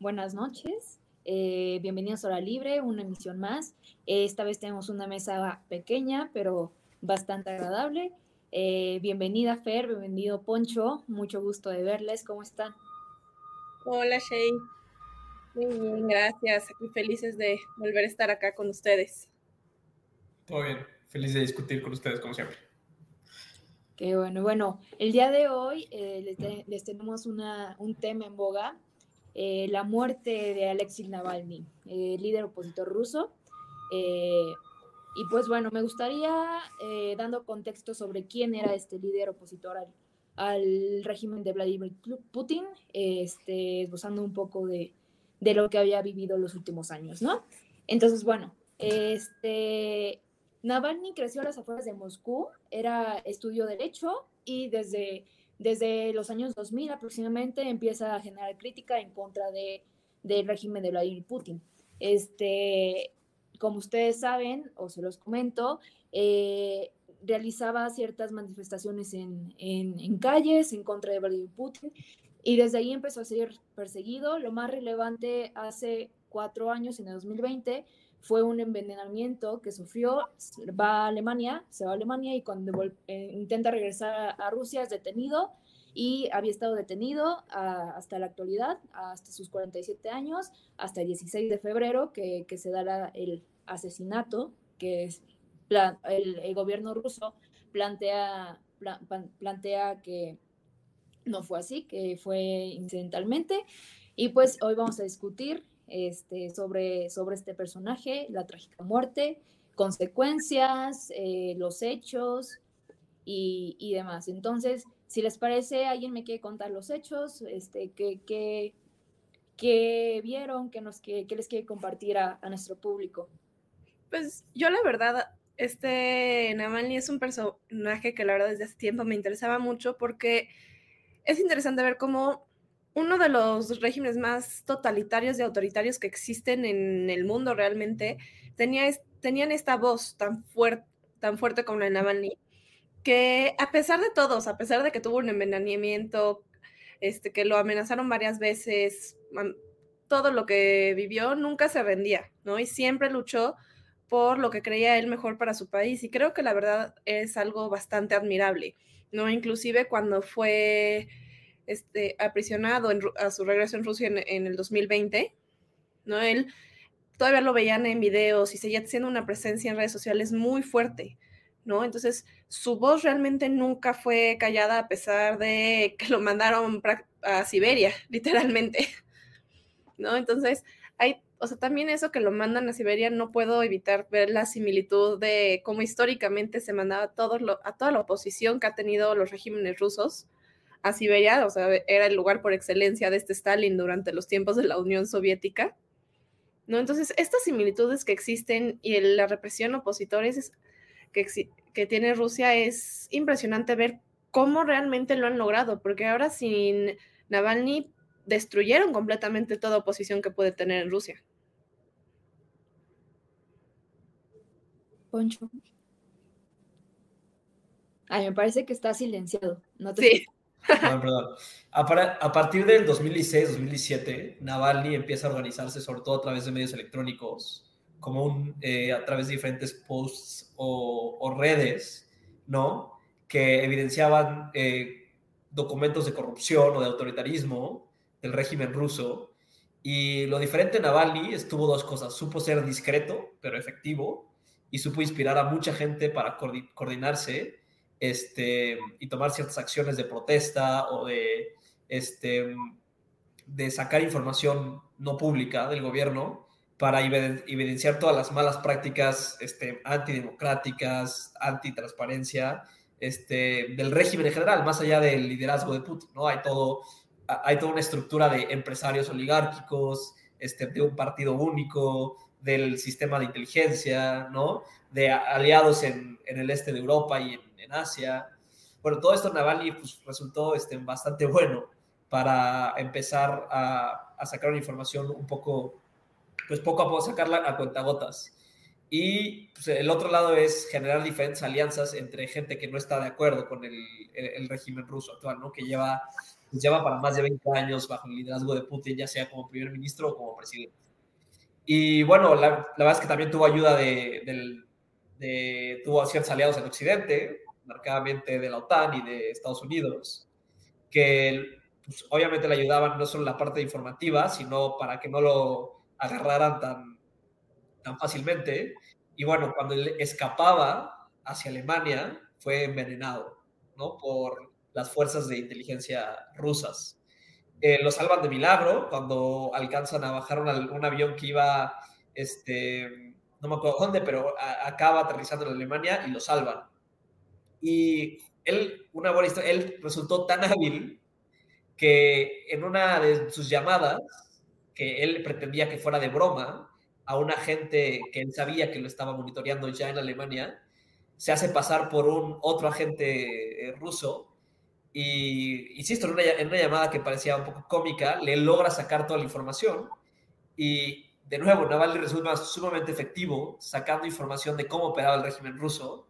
buenas noches. Eh, bienvenidos a Hora Libre, una emisión más. esta vez tenemos una mesa pequeña, pero bastante agradable. Eh, bienvenida Fer, bienvenido Poncho, mucho gusto de verles, ¿cómo están? Hola Shay, muy bien, gracias, muy felices de volver a estar acá con ustedes. Todo bien, feliz de discutir con ustedes como siempre. Qué bueno, bueno, el día de hoy eh, les, tenemos una, un tema en boga, eh, la muerte de Alexei Navalny, líder opositor ruso. Y pues bueno, me gustaría, eh, dando contexto sobre quién era este líder opositor al, régimen de Vladimir Putin, este, esbozando un poco de, de, lo que había vivido los últimos años, ¿no? Entonces, bueno, este, Navalny creció a las afueras de Moscú, era estudio derecho y desde, desde los años 2000 aproximadamente empieza a generar crítica en contra de, del régimen de Vladimir Putin. Este, como ustedes saben, o se los comento, eh, realizaba ciertas manifestaciones en, en, calles en contra de Vladimir Putin y desde ahí empezó a ser perseguido. Lo más relevante hace cuatro años, en el 2020, fue un envenenamiento que sufrió, va a Alemania, se va a Alemania y cuando eh, intenta regresar a, Rusia es detenido y había estado detenido hasta la actualidad, hasta sus 47 años, hasta el 16 de febrero que, que se dará el, asesinato que es el, gobierno ruso plantea, plantea que no fue así, que fue incidentalmente. Y pues hoy vamos a discutir este, sobre, sobre este personaje, la trágica muerte, consecuencias, eh, los hechos y, y, demás. Entonces, si les parece, alguien me quiere contar los hechos, este, que, vieron, que, nos, que, les quiere compartir a nuestro público. Pues yo la verdad, este Navalny es un personaje que la verdad desde hace tiempo me interesaba mucho porque es interesante ver cómo uno de los regímenes más totalitarios y autoritarios que existen en el mundo realmente tenía, tenían esta voz tan, fuerte tan fuerte como la de Navalny, que a pesar de todos, a pesar de que tuvo un envenenamiento, este, que lo amenazaron varias veces, todo lo que vivió, nunca se rendía, ¿no? Y siempre luchó por lo que creía él mejor para su país. Y creo que la verdad es algo bastante admirable, ¿no? Inclusive cuando fue este, aprisionado a su regreso en Rusia en, el 2020, ¿no? Él todavía lo veían en videos y seguía siendo una presencia en redes sociales muy fuerte, ¿no? Entonces, su voz realmente nunca fue callada a pesar de que lo mandaron a Siberia, literalmente, ¿no? Entonces, hay o sea, también eso que lo mandan a Siberia, no puedo evitar ver la similitud de cómo históricamente se mandaba a, todo a toda la oposición que ha tenido los regímenes rusos a Siberia, o sea, era el lugar por excelencia de este Stalin durante los tiempos de la Unión Soviética. ¿no? Entonces, estas similitudes que existen y la represión opositores que, que tiene Rusia es impresionante ver cómo realmente lo han logrado, porque ahora sin Navalny destruyeron completamente toda oposición que puede tener en Rusia. Poncho. Ay, me parece que está silenciado. No sí. Perdón, perdón. A, partir del 2016-2017, Navalny empieza a organizarse, sobre todo a través de medios electrónicos, como eh, a través de diferentes posts o, redes, ¿no? Que evidenciaban eh, documentos de corrupción o de autoritarismo del régimen ruso Y lo diferente de Navalny estuvo dos cosas. Supo ser discreto, pero efectivo, y supo inspirar a mucha gente para coordinarse este, y tomar ciertas acciones de protesta o de, este, de sacar información no pública del gobierno para evidenciar todas las malas prácticas este, antidemocráticas, antitransparencia este, del régimen en general, más allá del liderazgo de Putin. ¿no? Hay, todo, hay toda una estructura de empresarios oligárquicos, este, de un partido único, del sistema de inteligencia, ¿no? de aliados en, en el este de Europa y en, en, Asia. Bueno, todo esto Navalny pues, resultó este, bastante bueno para empezar a, a sacar una información un poco pues poco a poco sacarla a cuentagotas. Y pues, el otro lado es generar diferentes alianzas entre gente que no está de acuerdo con el, el, régimen ruso actual, ¿no? que lleva, pues, lleva para más de 20 años bajo el liderazgo de Putin, ya sea como primer ministro o como presidente. Y bueno, la, la verdad es que también tuvo ayuda de, de, de, tuvo ciertos aliados en Occidente, marcadamente de la OTAN y de Estados Unidos, que pues, obviamente le ayudaban no solo en la parte informativa, sino para que no lo agarraran tan, tan fácilmente. Y bueno, cuando él escapaba hacia Alemania, fue envenenado, ¿no? Por las fuerzas de inteligencia rusas. Eh, lo salvan de milagro cuando alcanzan a bajar un, avión que iba, este, no me acuerdo dónde, pero acaba aterrizando en Alemania y lo salvan. Y él, una buena historia, él resultó tan hábil que en una de sus llamadas que él pretendía que fuera de broma a un agente que él sabía que lo estaba monitoreando ya en Alemania, se hace pasar por un otro agente eh, ruso y, insisto, en una, en una llamada que parecía un poco cómica, le logra sacar toda la información y de nuevo, Navalny resulta sumamente efectivo sacando información de cómo operaba el régimen ruso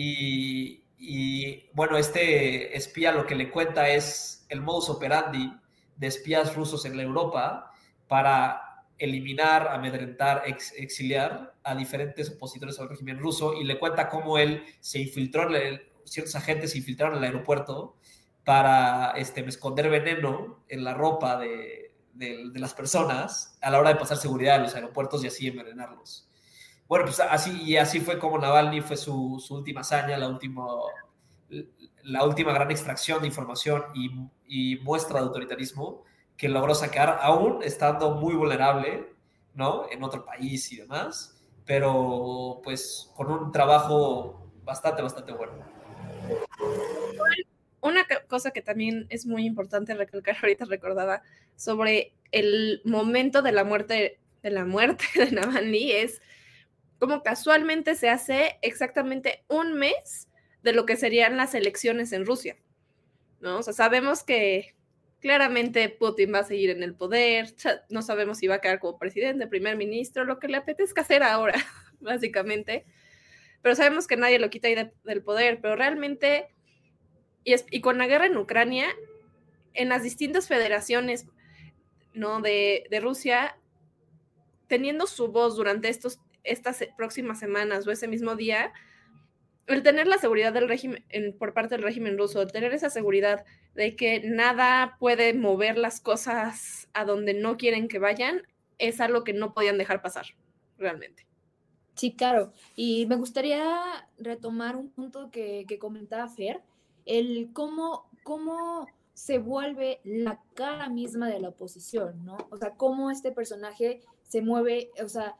y, bueno, este espía lo que le cuenta es el modus operandi de espías rusos en la Europa para eliminar, amedrentar, ex, exiliar a diferentes opositores al régimen ruso y le cuenta cómo él se infiltró, ciertos agentes se infiltraron en el aeropuerto para este, esconder veneno en la ropa de, de, de, las personas a la hora de pasar seguridad en los aeropuertos y así envenenarlos. Bueno, pues así, y así fue como Navalny fue su, última hazaña, la última, la última gran extracción de información y, y muestra de autoritarismo que logró sacar, aún estando muy vulnerable, ¿no? En otro país y demás, pero pues con un trabajo bastante, bastante bueno. Una cosa que también es muy importante recalcar, ahorita recordaba, sobre el momento de la muerte de la muerte de Navalny es como casualmente se hace exactamente un mes de lo que serían las elecciones en Rusia. ¿no? Sabemos que Claramente Putin va a seguir en el poder, no sabemos si va a quedar como presidente, primer ministro, lo que le apetezca hacer ahora, básicamente. Pero sabemos que nadie lo quita ahí de, del poder, pero realmente, y, con la guerra en Ucrania, en las distintas federaciones ¿no? de, de Rusia, teniendo su voz durante estos, estas próximas semanas o ese mismo día, el tener la seguridad del régimen por parte del régimen ruso, el tener esa seguridad de que nada puede mover las cosas a donde no quieren que vayan, es algo que no podían dejar pasar, realmente. Sí, claro. Y me gustaría retomar un punto que, que comentaba Fer, el cómo, cómo se vuelve la cara misma de la oposición, ¿no? O sea, cómo este personaje se mueve, o sea,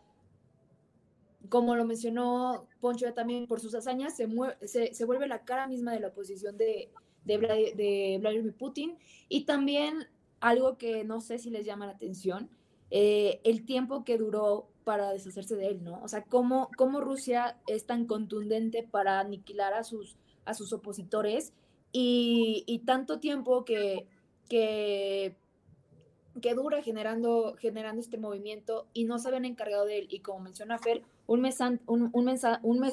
como lo mencionó Poncho ya también por sus hazañas, se, se, se, vuelve la cara misma de la oposición de, de, Vladimir Putin. Y también algo que no sé si les llama la atención, eh, el tiempo que duró para deshacerse de él, ¿no? O sea, cómo, cómo Rusia es tan contundente para aniquilar a sus, a sus opositores y, y tanto tiempo que, que que dura generando, generando este movimiento y no se habían encargado de él. Y como menciona Fer, un mes,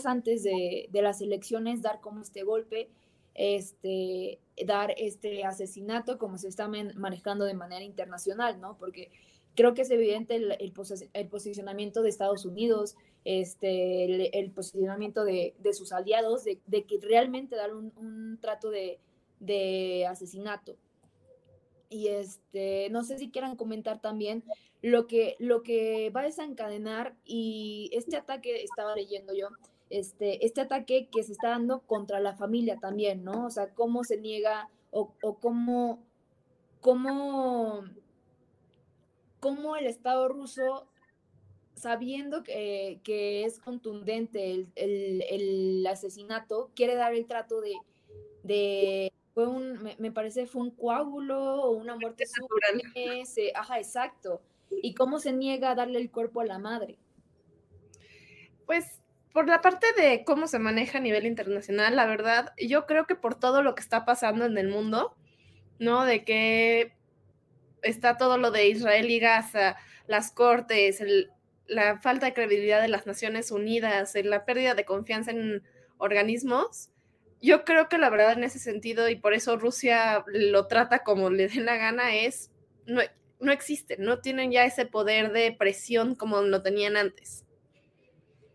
antes de, las elecciones, dar como este golpe, este, dar este asesinato como se está manejando de manera internacional, ¿no? Porque creo que es evidente el, posicionamiento de Estados Unidos, este, el, posicionamiento de, sus aliados, de, que realmente dar un, trato de asesinato Y este, no sé si quieran comentar también lo que, lo que va a desencadenar y este ataque, estaba leyendo yo, este, este ataque que se está dando contra la familia también, ¿no? O sea, cómo se niega o, cómo, cómo, cómo el Estado ruso sabiendo que, que, es contundente el, el, el, asesinato, quiere dar el trato de, de fue un, me, me, parece fue un coágulo o una muerte natural. ajá, exacto. ¿Y cómo se niega a darle el cuerpo a la madre? Pues por la parte de cómo se maneja a nivel internacional, la verdad, yo creo que por todo lo que está pasando en el mundo, ¿no? De que está todo lo de Israel y Gaza, las cortes, el, la falta de credibilidad de las Naciones Unidas, la pérdida de confianza en organismos, yo creo que la verdad en ese sentido, y por eso Rusia lo trata como le dé la gana, es, no, no existe, no tienen ya ese poder de presión como lo tenían antes.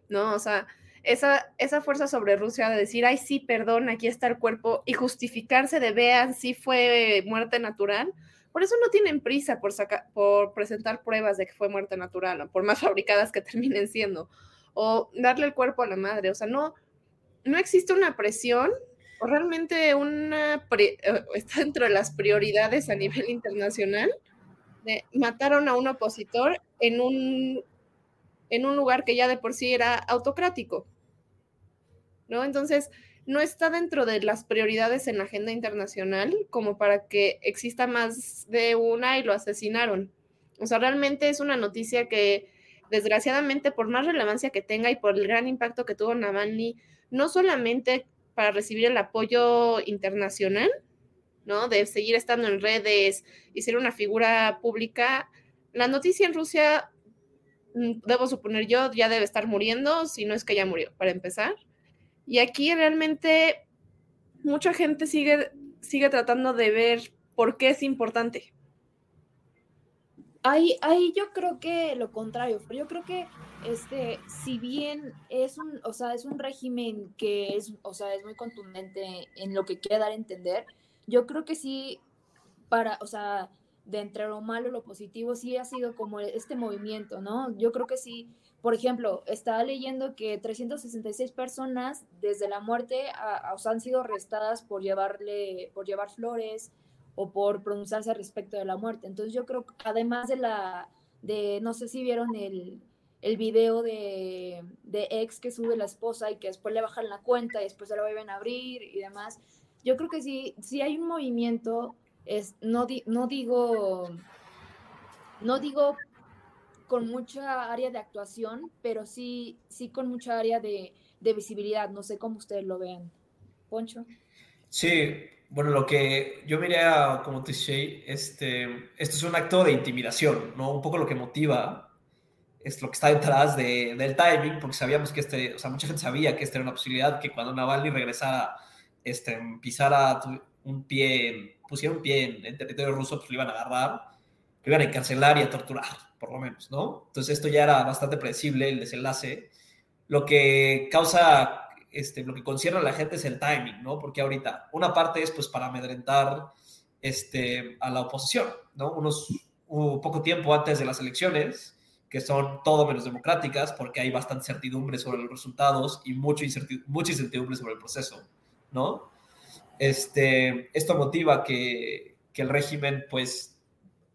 ¿No? O sea, esa, esa fuerza sobre Rusia de decir, ay, sí, perdón, aquí está el cuerpo, y justificarse de vean si fue muerte natural, por eso no tienen prisa por, por presentar pruebas de que fue muerte natural, por más fabricadas que terminen siendo, o darle el cuerpo a la madre. O sea, no, no existe una presión o realmente una eh, está dentro de las prioridades a nivel internacional de mataron a un opositor en un en un lugar que ya de por sí era autocrático. ¿No? Entonces, no está dentro de las prioridades en la agenda internacional como para que exista más de una y lo asesinaron. O sea, realmente es una noticia que, desgraciadamente, por más relevancia que tenga y por el gran impacto que tuvo Navalny, no solamente para recibir el apoyo internacional, ¿no? De seguir estando en redes y ser una figura pública, la noticia en Rusia, mm, debo suponer yo, ya debe estar muriendo, si no es que ya murió, para empezar. Y aquí realmente mucha gente sigue, sigue tratando de ver por qué es importante. Ahí, ahí yo creo que lo contrario, yo creo que este, si bien es un, o sea, es un régimen que es, o sea, es muy contundente en lo que quiere dar a entender, yo creo que sí, para, o sea, de entre lo malo y lo positivo, sí ha sido como este movimiento, ¿no? Yo creo que sí, por ejemplo, estaba leyendo que 366 personas desde la muerte a, han sido arrestadas por llevarle, por llevar flores o por pronunciarse respecto de la muerte. Entonces yo creo que además de la, de, no sé si vieron el, el video de, de, ex que sube la esposa y que después le bajan la cuenta y después se la vuelven a abrir y demás. Yo creo que sí, sí hay un movimiento, es, no, no digo, no digo con mucha área de actuación, pero sí, sí con mucha área de, de visibilidad. No sé cómo ustedes lo vean. Poncho. Sí, bueno, lo que yo diría como dice, este, esto es un acto de intimidación, ¿no? Un poco lo que motiva es lo que está detrás de, del timing, porque sabíamos que este, o sea, mucha gente sabía que esta era una posibilidad, que cuando Navalny regresara, este, pisara un pie, pusiera un pie en, en territorio ruso, pues lo iban a agarrar, lo iban a encarcelar y a torturar por lo menos, ¿no? Entonces esto ya era bastante predecible, el desenlace. Lo que causa, este, lo que concierne a la gente es el timing, ¿no? Porque ahorita, una parte es pues para amedrentar este, a la oposición, ¿no? Unos un poco tiempo antes de las elecciones, que son todo menos democráticas, porque hay bastante certidumbre sobre los resultados y mucho incertidumbre, mucha incertidumbre sobre el proceso, ¿no? Este, esto motiva que, que el régimen, pues,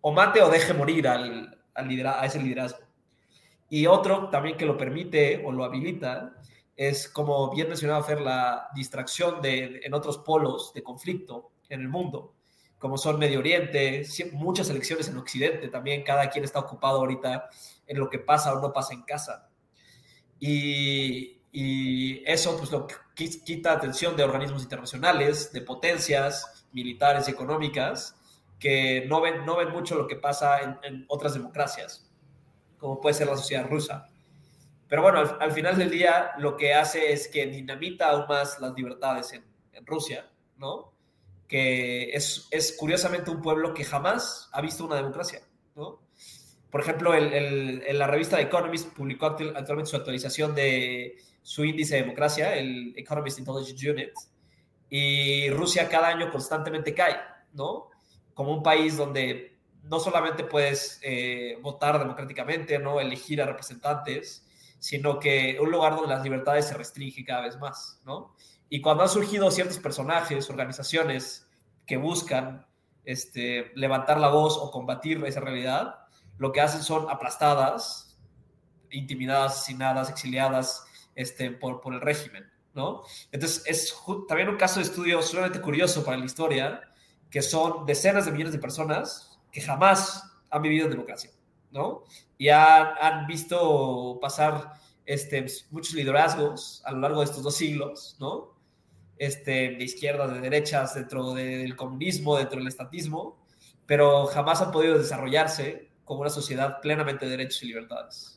o mate o deje morir al, a ese liderazgo. Y otro también que lo permite o lo habilita es, como bien mencionaba Fer, la distracción de, en otros polos de conflicto en el mundo, como son Medio Oriente, muchas elecciones en Occidente también, cada quien está ocupado ahorita en lo que pasa o no pasa en casa. Y, y eso pues lo quita atención de organismos internacionales, de potencias militares económicas, que no ven, no ven mucho lo que pasa en, otras democracias, como puede ser la sociedad rusa. Pero bueno, al, final del día lo que hace es que dinamita aún más las libertades en, en Rusia, ¿no? Que es, es, curiosamente un pueblo que jamás ha visto una democracia, ¿no? Por ejemplo, el, el, la revista Economist publicó actualmente su actualización de su índice de democracia, el Economist Intelligence Unit, y Rusia cada año constantemente cae, ¿no? como un país donde no solamente puedes eh, votar democráticamente, ¿no? elegir a representantes, sino que un lugar donde las libertades se restringen cada vez más, ¿no? Y cuando han surgido ciertos personajes, organizaciones que buscan este, levantar la voz o combatir esa realidad, lo que hacen son aplastadas, intimidadas, asesinadas, exiliadas este, por, por el régimen, ¿no? Entonces, es también un caso de estudio sumamente curioso para la historia, que son decenas de millones de personas que jamás han vivido en democracia, ¿no? Y han, visto pasar este, muchos liderazgos a lo largo de estos dos siglos, ¿no? Este, de izquierdas, de derechas, dentro del comunismo, dentro del estatismo, pero jamás han podido desarrollarse como una sociedad plenamente de derechos y libertades.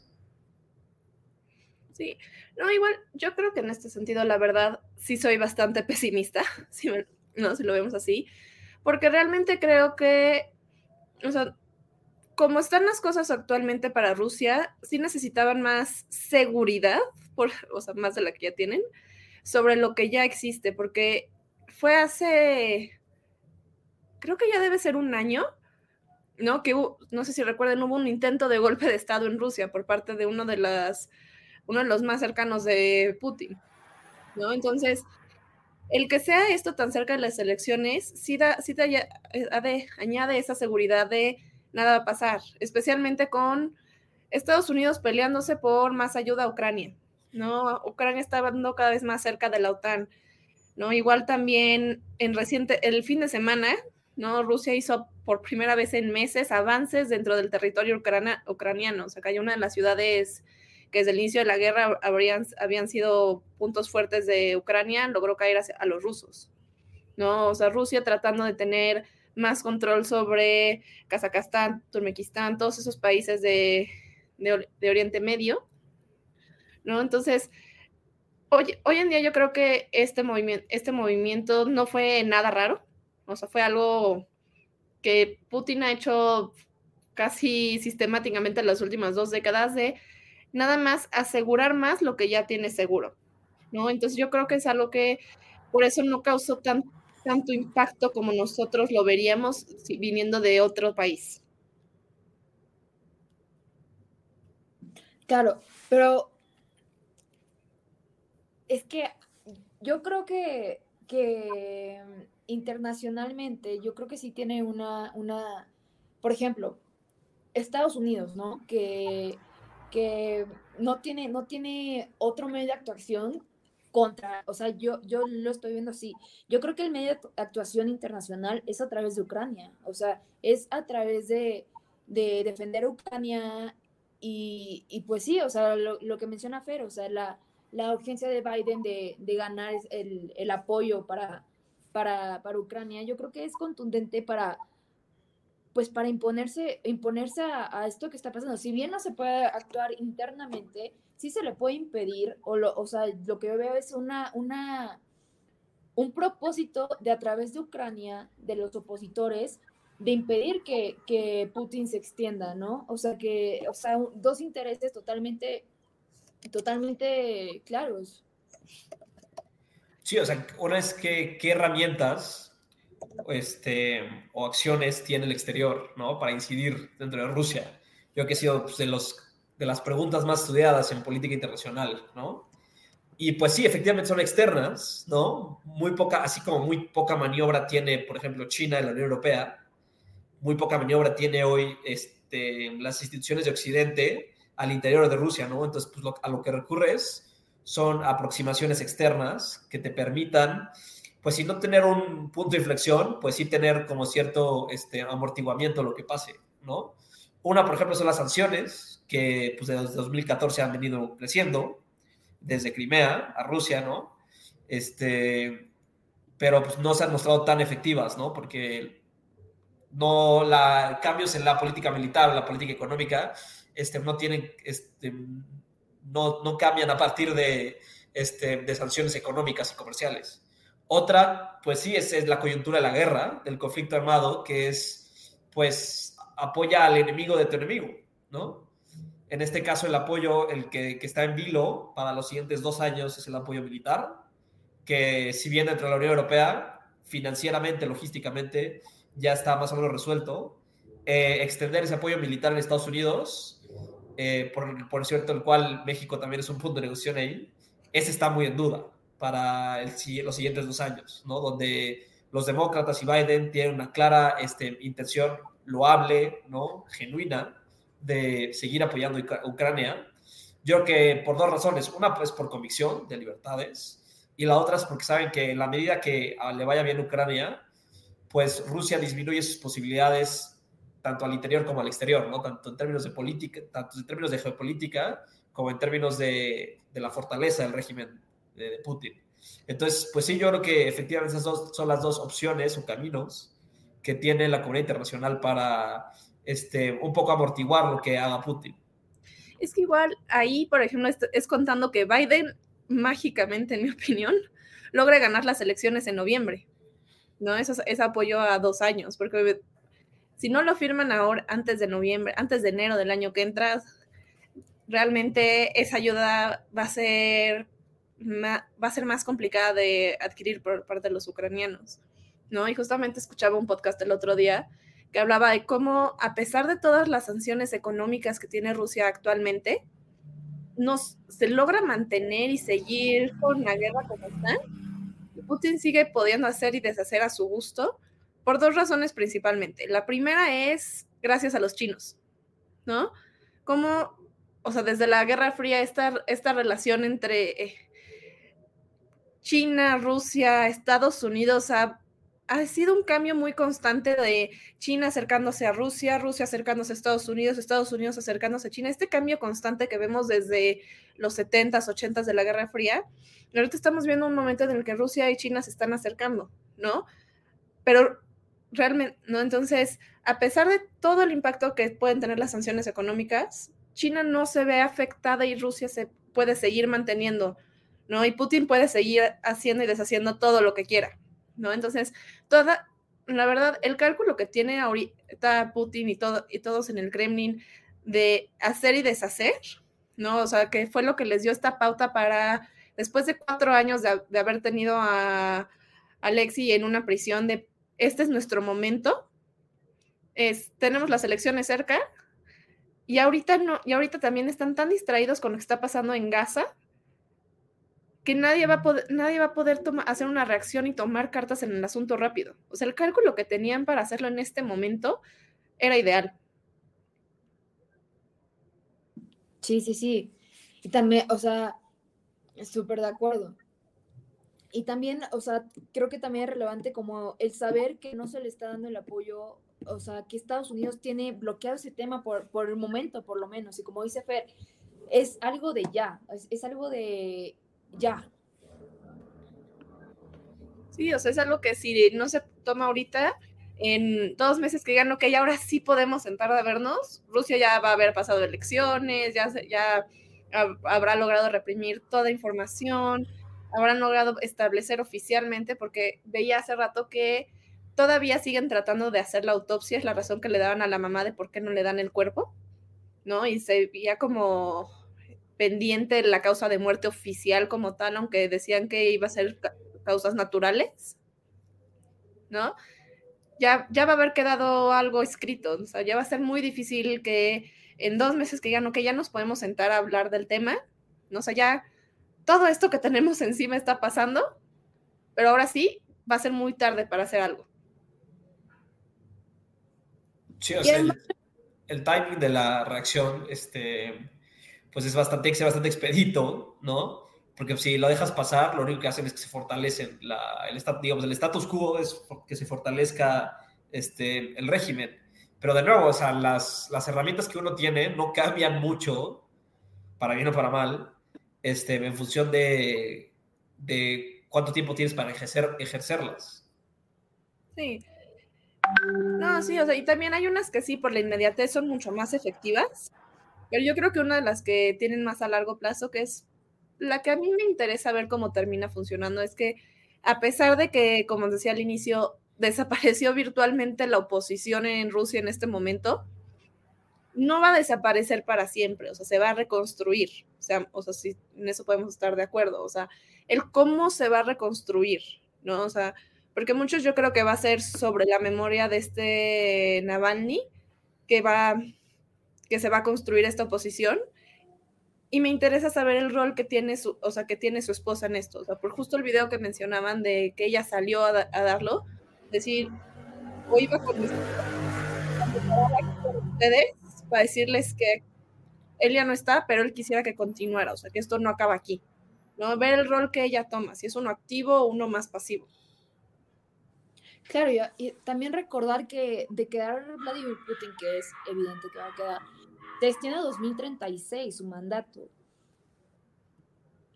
Sí, no, igual yo creo que en este sentido, la verdad, sí soy bastante pesimista, si, no, si lo vemos así, porque realmente creo que, como están las cosas actualmente para Rusia, sí necesitaban más seguridad, o sea, más de la que ya tienen, sobre lo que ya existe, porque fue hace, creo que ya debe ser un año, ¿no? Que no sé si recuerden, hubo un intento de golpe de Estado en Rusia por parte de uno de las, uno de los más cercanos de Putin, ¿no? Entonces, el que sea esto tan cerca de las elecciones, sí, da, sí eh, añade esa seguridad de nada va a pasar, especialmente con Estados Unidos peleándose por más ayuda a Ucrania, ¿no? Ucrania está andando cada vez más cerca de la OTAN, ¿no? Igual también en reciente, el fin de semana, ¿no? Rusia hizo por primera vez en meses avances dentro del territorio ucraniano, o sea, hay una de las ciudades que desde el inicio de la guerra habrían, habían sido puntos fuertes de Ucrania, logró caer a los rusos, ¿no? O sea, Rusia tratando de tener más control sobre Kazajstán, Turmequistán, todos esos países de, de Oriente Medio, ¿no? Entonces, hoy, hoy en día yo creo que este movimiento, este movimiento no fue nada raro, o sea, fue algo que Putin ha hecho casi sistemáticamente en las últimas dos décadas de nada más asegurar más lo que ya tiene seguro, ¿no? Entonces yo creo que es algo que por eso no causó tan, tanto impacto como nosotros lo veríamos viniendo de otro país. Claro, pero es que yo creo que, que internacionalmente, yo creo que sí tiene una, una, por ejemplo, Estados Unidos, ¿no? Que, que no, tiene, no tiene otro medio de actuación contra, o sea, yo, yo lo estoy viendo así. Yo creo que el medio de actuación internacional es a través de Ucrania, o sea, es a través de, de defender Ucrania y, y, pues sí, o sea, lo, lo, que menciona Fer, o sea, la, la urgencia de Biden de, de ganar el, el, apoyo para, para, para Ucrania, yo creo que es contundente para, pues para imponerse, imponerse a, esto que está pasando. Si bien no se puede actuar internamente, sí se le puede impedir, o, lo, o sea, lo que yo veo es una, una, un propósito de a través de Ucrania, de los opositores, de impedir que, que Putin se extienda, ¿no? O sea, que, o sea, dos intereses totalmente, totalmente claros. Sí, o sea, una es que, qué herramientas este, o acciones tiene el exterior, ¿no? Para incidir dentro de Rusia. Yo que he sido pues, de, los, de las preguntas más estudiadas en política internacional, ¿no? Y pues sí, efectivamente son externas, ¿no? Muy poca, así como muy poca maniobra tiene, por ejemplo, China en la Unión Europea, muy poca maniobra tiene hoy este, las instituciones de Occidente al interior de Rusia, ¿no? Entonces, pues lo, a lo que recurres son aproximaciones externas que te permitan pues si no tener un punto de inflexión, pues sí tener como cierto este, amortiguamiento lo que pase, ¿no? Una, por ejemplo, son las sanciones, que pues desde 2014 han venido creciendo, desde Crimea a Rusia, ¿no? Este, pero pues no se han mostrado tan efectivas, ¿no? Porque no la cambios en la política militar o la política económica este, no tienen, este, no, no cambian a partir de, este, de sanciones económicas y comerciales. Otra, pues sí, es, es, la coyuntura de la guerra, del conflicto armado, que es, pues, apoya al enemigo de tu enemigo, ¿no? En este caso, el apoyo, el que, que está en vilo para los siguientes dos años es el apoyo militar, que si bien dentro de la Unión Europea, financieramente, logísticamente, ya está más o menos resuelto. Eh, extender ese apoyo militar en Estados Unidos, eh, por, por, cierto, el cual México también es un punto de negociación ahí, ese está muy en duda para el, los siguientes dos años, ¿no? Donde los demócratas y Biden tienen una clara este, intención loable, ¿no? Genuina de seguir apoyando a Ucrania. Yo creo que por dos razones. Una, pues por convicción de libertades, y la otra es porque saben que en la medida que ah, le vaya bien Ucrania, pues Rusia disminuye sus posibilidades tanto al interior como al exterior, ¿no? Tanto en términos de política, tanto en términos de geopolítica, como en términos de, de la fortaleza del régimen de, de, Putin. Entonces, pues sí, yo creo que efectivamente esas dos son las dos opciones o caminos que tiene la comunidad internacional para este, un poco amortiguar lo que haga Putin. Es que igual ahí, por ejemplo, es contando que Biden mágicamente, en mi opinión, logre ganar las elecciones en noviembre. ¿No? Eso es, apoyo a dos años, porque si no lo firman ahora, antes de noviembre, antes de enero del año que entra, realmente esa ayuda va a ser, va a ser más complicada de adquirir por parte de los ucranianos. ¿No? Y justamente escuchaba un podcast el otro día que hablaba de cómo, a pesar de todas las sanciones económicas que tiene Rusia actualmente, nos, se logra mantener y seguir con la guerra como están, Putin sigue pudiendo hacer y deshacer a su gusto por dos razones principalmente. La primera es gracias a los chinos, ¿no? Como, o sea, desde la Guerra Fría, esta, esta relación entre eh, China, Rusia, Estados Unidos ha ha sido un cambio muy constante de China acercándose a Rusia, Rusia acercándose a Estados Unidos, Estados Unidos acercándose a China. Este cambio constante que vemos desde los 70s, 80s de la Guerra Fría. ahorita estamos viendo un momento en el que Rusia y China se están acercando, ¿no? Pero realmente, ¿no? Entonces, a pesar de todo el impacto que pueden tener las sanciones económicas, China no se ve afectada y Rusia se puede seguir manteniendo, ¿no? Y Putin puede seguir haciendo y deshaciendo todo lo que quiera. ¿No? Entonces, toda, la verdad, el cálculo que tiene ahorita Putin y, todo, y todos en el Kremlin de hacer y deshacer, ¿no? O sea, que fue lo que les dio esta pauta para, después de cuatro años de, haber tenido a Alexi en una prisión de, este es nuestro momento, es, tenemos las elecciones cerca, y ahorita no, y ahorita también están tan distraídos con lo que está pasando en Gaza, que nadie va a poder, nadie va poder hacer una reacción y tomar cartas en el asunto rápido. O sea, el cálculo que tenían para hacerlo en este momento era ideal. Sí, sí, sí. Y también, o sea, súper de acuerdo. Y también, o sea, creo que también es relevante como el saber que no se le está dando el apoyo, o sea, que Estados Unidos tiene bloqueado ese tema por, por el momento, por lo menos. Y como dice Fer, es algo de ya, es algo de ya. Sí, o sea, es algo que si no se toma ahorita, en dos meses que digan, ok, ahora sí podemos sentar a vernos, Rusia ya va a haber pasado elecciones, ya, ya habrá logrado reprimir toda información, habrán logrado establecer oficialmente, porque veía hace rato que todavía siguen tratando de hacer la autopsia, es la razón que le daban a la mamá de por qué no le dan el cuerpo, ¿no? Y se veía como pendiente la causa de muerte oficial como tal, aunque decían que iba a ser causas naturales, ¿no? Ya, ya va a haber quedado algo escrito, o sea, ya va a ser muy difícil que en dos meses que no, que ya nos podemos sentar a hablar del tema, ¿no? O sea, ya todo esto que tenemos encima está pasando, pero ahora sí va a ser muy tarde para hacer algo. Sí, o sea, el, el timing de la reacción, este, pues es bastante, bastante expedito, ¿no? Porque si lo dejas pasar, lo único que hacen es que se fortalece la, el, digamos, el status quo es que se fortalezca este, el régimen. Pero de nuevo, o sea, las, las herramientas que uno tiene no cambian mucho, para bien o para mal, este, en función de, de cuánto tiempo tienes para ejercer, ejercerlas. Sí. No, sí, o sea, y también hay unas que sí, por la inmediatez son mucho más efectivas, pero yo creo que una de las que tienen más a largo plazo, que es la que a mí me interesa ver cómo termina funcionando, es que a pesar de que, como decía al inicio, desapareció virtualmente la oposición en Rusia en este momento, no va a desaparecer para siempre, o sea, se va a reconstruir, o sea, o sea, sí, en eso podemos estar de acuerdo, o sea, el cómo se va a reconstruir, ¿no? O sea, porque muchos yo creo que va a ser sobre la memoria de este Navalny, que va, que se va a construir esta oposición. Y me interesa saber el rol que tiene su, o sea, que tiene su esposa en esto. O sea, por justo el video que mencionaban de que ella salió a, a darlo, decir, hoy iba con mis ustedes para decirles que él ya no está, pero él quisiera que continuara, o sea, que esto no acaba aquí. ¿no? Ver el rol que ella toma, si es uno activo o uno más pasivo. Claro, y, también recordar que de quedar Vladimir Putin, que es evidente que va a quedar, destina 2036 su mandato.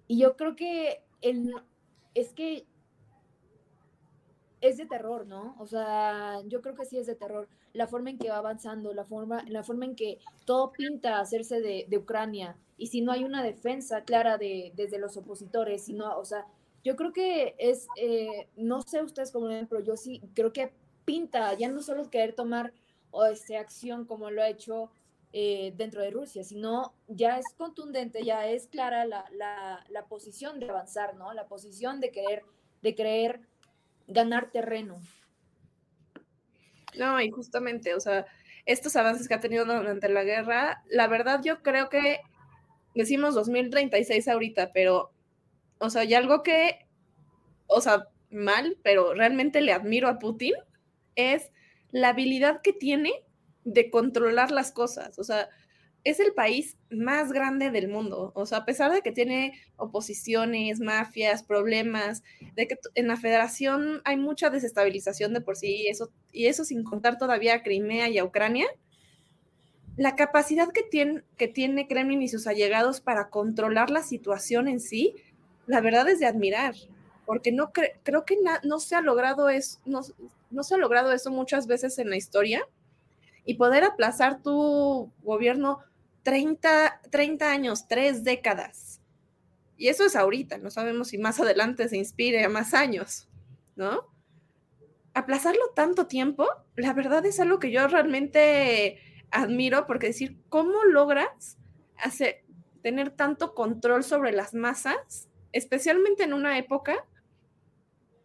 Y yo creo que el, es que es de terror, ¿no? O sea, yo creo que sí es de terror. La forma en que va avanzando, la forma, la forma en que todo pinta hacerse de, de Ucrania. Y si no hay una defensa clara de, desde los opositores, si no, o sea, yo creo que es, eh, no sé ustedes cómo lo ven, pero yo sí creo que pinta, ya no solo querer tomar o este, acción como lo ha hecho eh, dentro de Rusia, sino ya es contundente, ya es clara la, la, la, posición de avanzar, ¿no? La posición de querer, de querer ganar terreno. No, y justamente, o sea, estos avances que ha tenido durante la guerra, la verdad yo creo que decimos 2036 ahorita, pero, o sea, y algo que, o sea, mal, pero realmente le admiro a Putin, es la habilidad que tiene de controlar las cosas. O sea, es el país más grande del mundo. O sea, a pesar de que tiene oposiciones, mafias, problemas, de que en la federación hay mucha desestabilización de por sí, y eso, y eso sin contar todavía a Crimea y a Ucrania, la capacidad que tiene, que tiene Kremlin y sus allegados para controlar la situación en sí, la verdad es de admirar, porque no cre creo que no se ha logrado eso, no se ha logrado eso muchas veces en la historia y poder aplazar tu gobierno 30, 30 años, tres décadas. Y eso es ahorita, no sabemos si más adelante se inspire a más años, ¿no? Aplazarlo tanto tiempo, la verdad es algo que yo realmente admiro porque decir, ¿cómo logras hacer, tener tanto control sobre las masas, especialmente en una época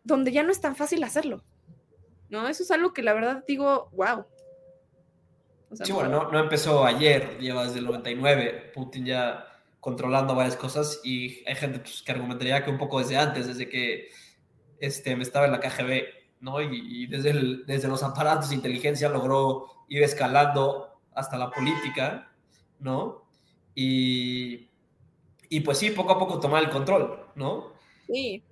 donde ya no es tan fácil hacerlo? ¿No? Eso es algo que la verdad digo, wow. O sea, sí, bueno, no, no, empezó ayer, lleva desde el 99, Putin ya controlando varias cosas y hay gente pues, que argumentaría que un poco desde antes, desde que este, me estaba en la KGB, ¿no? Y, y desde, el, desde los aparatos de inteligencia logró ir escalando hasta la política, ¿no? Y, y pues sí, poco a poco tomar el control, ¿no? Sí.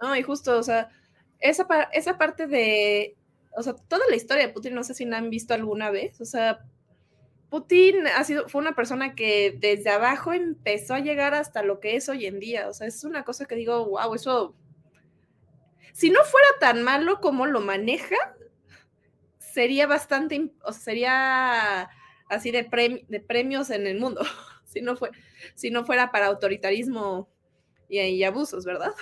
No, y justo, o sea, esa, esa parte de o sea, toda la historia de Putin, no sé si la han visto alguna vez, o sea, Putin ha sido, fue una persona que desde abajo empezó a llegar hasta lo que es hoy en día, o sea, es una cosa que digo, wow, eso, si no fuera tan malo como lo maneja, sería bastante, o sea, sería así de, premi de premios en el mundo, si no, fue, si no fuera para autoritarismo y, y abusos, ¿verdad?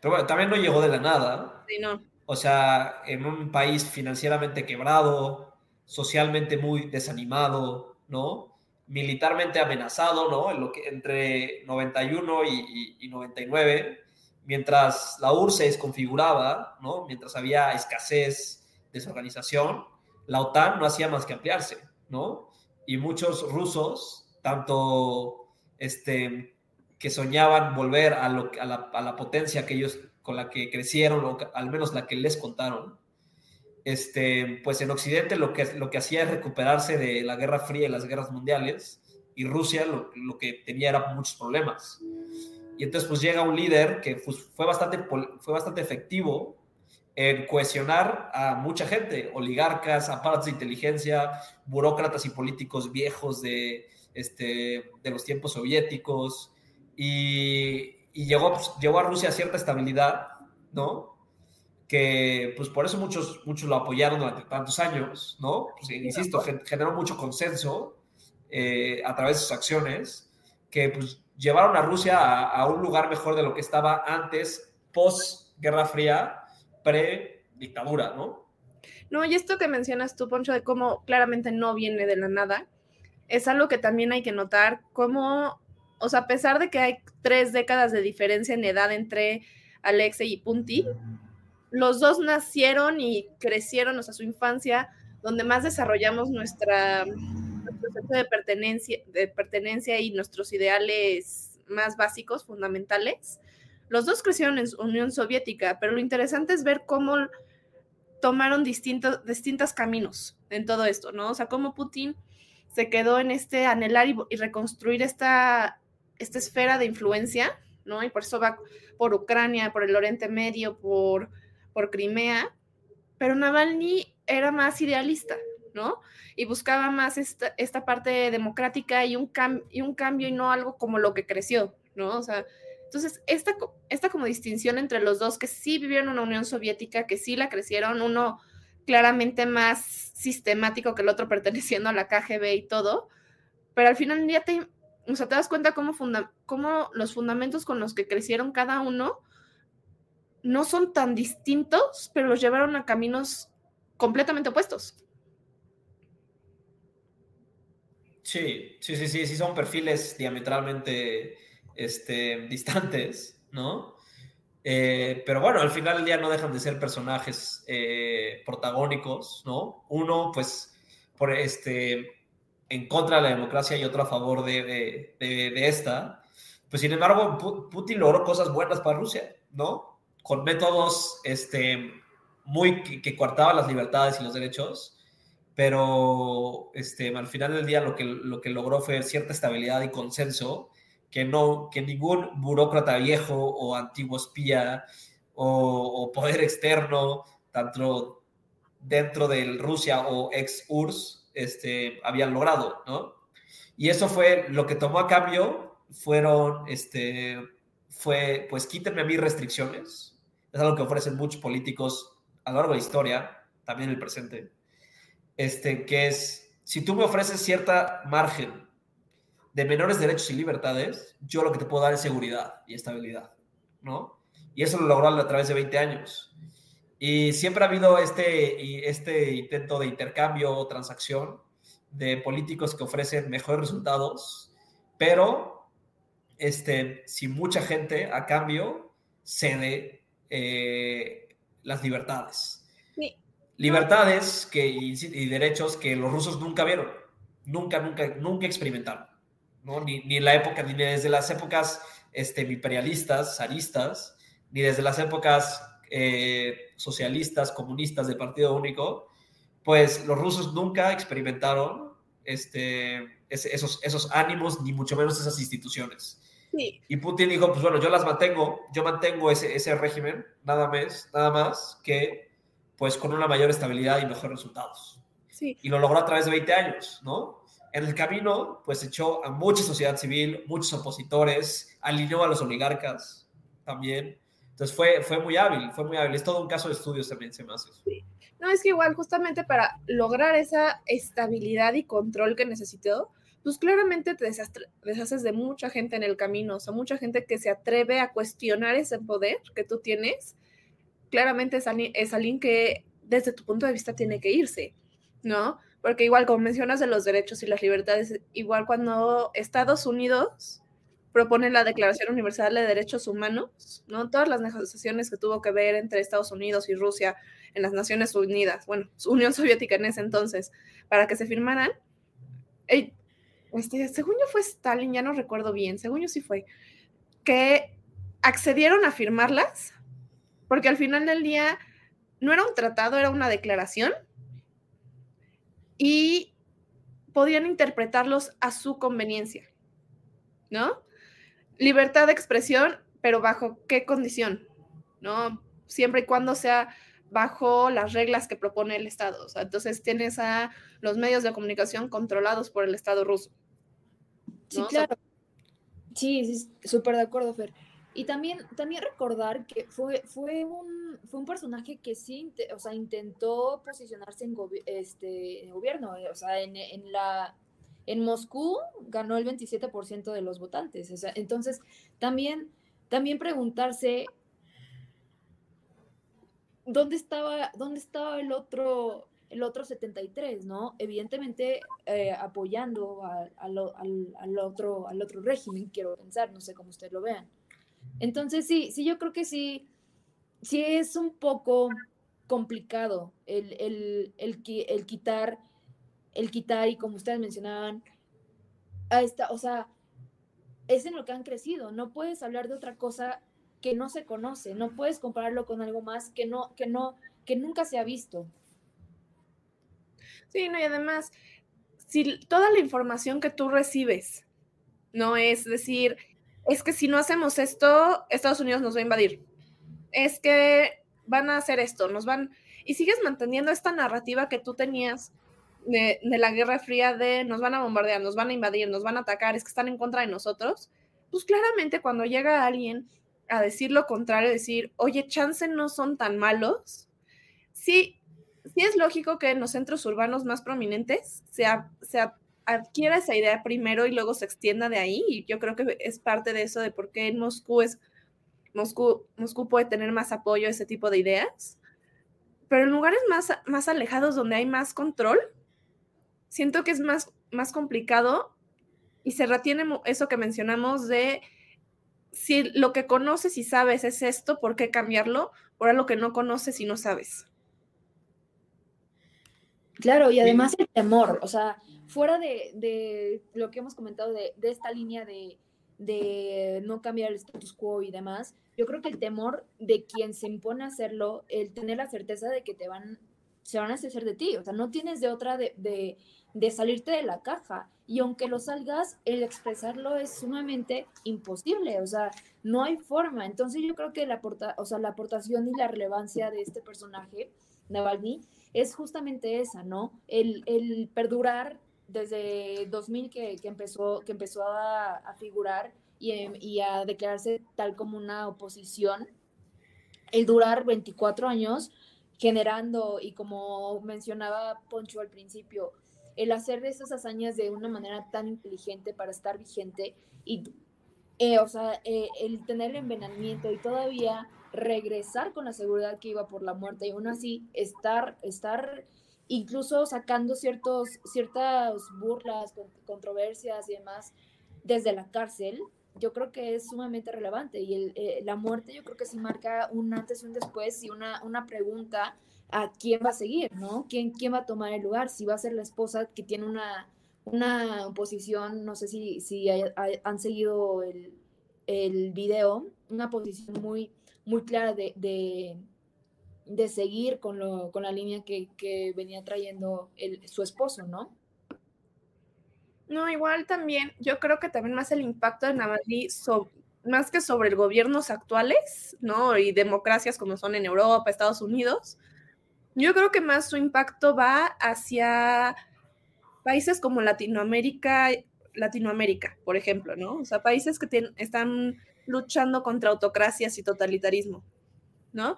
Pero bueno, también no llegó de la nada. Sí, no. O sea, en un país financieramente quebrado, socialmente muy desanimado, ¿no? Militarmente amenazado, ¿no? En lo que, entre 91 y, y, y 99, mientras la URSS se desconfiguraba, ¿no? Mientras había escasez, desorganización, la OTAN no hacía más que ampliarse, ¿no? Y muchos rusos, tanto este, que soñaban volver a, lo, a, la, a la potencia que ellos con la que crecieron, o al menos la que les contaron, este, pues en Occidente lo que, lo que hacía es recuperarse de la Guerra Fría y las guerras mundiales, y Rusia lo, que tenía era muchos problemas. Y entonces pues llega un líder que pues, fue, bastante, fue bastante efectivo en cohesionar a mucha gente, oligarcas, aparatos de inteligencia, burócratas y políticos viejos de, este, de los tiempos soviéticos, y, y llegó, pues, llegó a Rusia cierta estabilidad, ¿no? Que pues por eso muchos, muchos lo apoyaron durante tantos años, ¿no? Pues, insisto, generó mucho consenso eh, a través de sus acciones que pues llevaron a Rusia a, a un lugar mejor de lo que estaba antes, post Guerra Fría, pre-dictadura, ¿no? No, y esto que mencionas tú, Poncho, de cómo claramente no viene de la nada, es algo que también hay que notar, cómo o sea, a pesar de que hay tres décadas de diferencia en edad entre Alexei y Punti, los dos nacieron y crecieron, o sea, su infancia, donde más desarrollamos nuestra, nuestro sentido de pertenencia, de pertenencia y nuestros ideales más básicos, fundamentales. Los dos crecieron en Unión Soviética, pero lo interesante es ver cómo tomaron distintos, distintos caminos en todo esto, ¿no? O sea, cómo Putin se quedó en este anhelar y, reconstruir esta, esta esfera de influencia, ¿no? Y por eso va por Ucrania, por el Oriente Medio, por, por Crimea, pero Navalny era más idealista, ¿no? Y buscaba más esta, esta parte democrática y un, y un cambio y no algo como lo que creció, ¿no? O sea, entonces, esta, esta como distinción entre los dos, que sí vivieron una Unión Soviética, que sí la crecieron, uno claramente más sistemático que el otro perteneciendo a la KGB y todo, pero al final ya te, o sea, te das cuenta cómo, los fundamentos con los que crecieron cada uno no son tan distintos, pero los llevaron a caminos completamente opuestos. Sí, sí, sí, sí, sí, son perfiles diametralmente este, distantes, ¿no? Eh, pero bueno, al final del día no dejan de ser personajes eh, protagónicos, ¿no? Uno, pues, por este, en contra de la democracia y otro a favor de, de, esta. Pues, sin embargo, Putin logró cosas buenas para Rusia, ¿no? Con métodos este, muy que, que las libertades y los derechos, pero este, al final del día lo que, lo que logró fue cierta estabilidad y consenso que, no, que ningún burócrata viejo o antiguo espía o, poder externo, tanto dentro de Rusia o ex URSS, este, habían logrado, ¿no? Y eso fue lo que tomó a cambio, fueron, este, fue, pues quítenme a mí restricciones, es algo que ofrecen muchos políticos a lo largo de la historia, también el presente, este, que es, si tú me ofreces cierta margen de menores derechos y libertades, yo lo que te puedo dar es seguridad y estabilidad, ¿no? Y eso lo logró a través de 20 años. Y siempre ha habido este, este intento de intercambio o transacción de políticos que ofrecen mejores resultados, pero este, si mucha gente a cambio cede eh, las libertades. Libertades que, y, y derechos que los rusos nunca vieron, nunca, nunca, nunca experimentaron. Ni, ni, la época, ni desde las épocas este, imperialistas, zaristas, ni desde las épocas eh, socialistas, comunistas del Partido Único, pues los rusos nunca experimentaron este, esos, esos ánimos, ni mucho menos esas instituciones. Y Putin dijo, pues bueno, yo las mantengo, yo mantengo ese, ese régimen, nada más, nada más que pues con una mayor estabilidad y mejores resultados. Sí. Y lo logró a través de 20 años, ¿no? En el camino, pues echó a mucha sociedad civil, muchos opositores, alineó a los oligarcas también. Entonces fue, fue muy hábil, fue muy hábil. Es todo un caso de estudios también, se me hace. Sí. No, es que igual, justamente para lograr esa estabilidad y control que necesitó, pues claramente te deshaces de mucha gente en el camino, o sea, mucha gente que se atreve a cuestionar ese poder que tú tienes. Claramente es, es alguien que desde tu punto de vista tiene que irse, ¿no? porque igual como mencionas de los derechos y las libertades, igual cuando Estados Unidos propone la Declaración Universal de Derechos Humanos, ¿no? Todas las negociaciones que tuvo que ver entre Estados Unidos y Rusia en las Naciones Unidas, bueno, Unión Soviética en ese entonces, para que se firmaran, este, según yo fue Stalin, ya no recuerdo bien, según yo sí fue, que accedieron a firmarlas, porque al final del día no era un tratado, era una declaración y podían interpretarlos a su conveniencia, ¿no? Libertad de expresión, pero bajo qué condición, ¿no? Siempre y cuando sea bajo las reglas que propone el Estado. entonces tienes a los medios de comunicación controlados por el Estado ruso. Sí, claro. sí, súper de acuerdo, Fer. Y también, también recordar que fue, fue, un, fue un personaje que sí, o sea, intentó posicionarse en, este, gobierno, eh, o sea, en, en, la, en Moscú ganó el 27% de los votantes, entonces también, también preguntarse dónde estaba, dónde estaba el otro, el otro 73, ¿no? Evidentemente eh, apoyando al, al, otro, al otro régimen, quiero pensar, no sé cómo ustedes lo vean. Entonces, sí, sí, yo creo que sí, sí es un poco complicado el, el, el quitar, el quitar, y como ustedes mencionaban, a esta, o sea, es en lo que han crecido. No puedes hablar de otra cosa que no se conoce, no puedes compararlo con algo más que no, que no, que nunca se ha visto. Sí, no, y además, si toda la información que tú recibes no es decir, es que si no hacemos esto, Estados Unidos nos va a invadir. Es que van a hacer esto, nos van, y sigues manteniendo esta narrativa que tú tenías de, la Guerra Fría de nos van a bombardear, nos van a invadir, nos van a atacar, es que están en contra de nosotros, pues claramente cuando llega alguien a decir lo contrario, decir, oye, chance no son tan malos, sí, sí es lógico que en los centros urbanos más prominentes se, se adquiera esa idea primero y luego se extienda de ahí, y yo creo que es parte de eso de por qué en Moscú es Moscú, Moscú puede tener más apoyo a ese tipo de ideas, pero en lugares más, más alejados donde hay más control, siento que es más, más complicado y se retiene eso que mencionamos de si lo que conoces y sabes es esto, ¿por qué cambiarlo? Por lo que no conoces y no sabes. Claro, y además el temor, o sea, fuera de, lo que hemos comentado de, esta línea de, de, no cambiar el status quo y demás, yo creo que el temor de quien se impone a hacerlo, el tener la certeza de que te van, se van a hacer de ti, o sea, no tienes de otra de, de salirte de la caja. Y aunque lo salgas, el expresarlo es sumamente imposible, o sea, no hay forma. Entonces yo creo que la, o sea, la aportación y la relevancia de este personaje, Navalny, es justamente esa, ¿no? El, el perdurar desde 2000 que, que, empezó, que empezó a, a figurar y, y, a declararse tal como una oposición, el durar 24 años generando, y como mencionaba Poncho al principio, el hacer esas hazañas de una manera tan inteligente para estar vigente y, eh, o sea, eh, el tener el envenenamiento y todavía regresar con la seguridad que iba por la muerte y aún así estar, estar incluso sacando ciertos, ciertas burlas, controversias y demás desde la cárcel, yo creo que es sumamente relevante y el, eh, la muerte yo creo que sí marca un antes y un después y una, una pregunta a quién va a seguir, ¿no? ¿Quién, quién va a tomar el lugar? Si va a ser la esposa que tiene una, una posición, no sé si, si han seguido el, el, video, una posición muy, muy clara de, de, seguir con, lo, con la línea que, que venía trayendo el, su esposo, ¿no? No, igual también, yo creo que también más el impacto de Navalny, más que sobre el gobiernos actuales, ¿no? Y democracias como son en Europa, Estados Unidos, yo creo que más su impacto va hacia países como Latinoamérica, Latinoamérica, por ejemplo, ¿no? O sea, países que están luchando contra autocracias y totalitarismo, ¿no?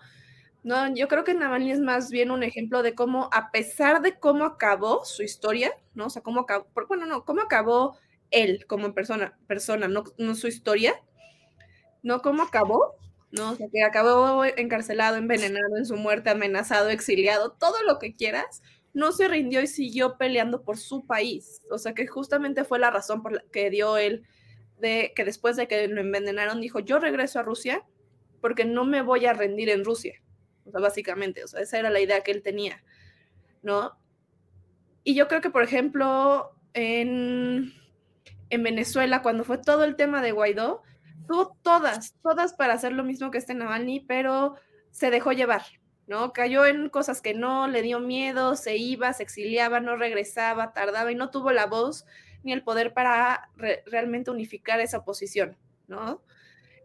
No, yo creo que Navalny es más bien un ejemplo de cómo, a pesar de cómo acabó su historia, ¿no? O sea, cómo acabó, bueno, no, cómo acabó él como persona, persona, no, no su historia, no cómo acabó, ¿no? O sea, que acabó encarcelado, envenenado, en su muerte, amenazado, exiliado, todo lo que quieras, no se rindió y siguió peleando por su país. O sea, que justamente fue la razón por la que dio él de que después de que lo envenenaron dijo, yo regreso a Rusia porque no me voy a rendir en Rusia. O sea, básicamente, o sea, esa era la idea que él tenía, ¿no? Y yo creo que, por ejemplo, en, en Venezuela, cuando fue todo el tema de Guaidó, tuvo todas, todas para hacer lo mismo que este Navalny, pero se dejó llevar, ¿no? Cayó en cosas que no, le dio miedo, se iba, se exiliaba, no regresaba, tardaba y no tuvo la voz ni el poder para realmente unificar esa posición, ¿no?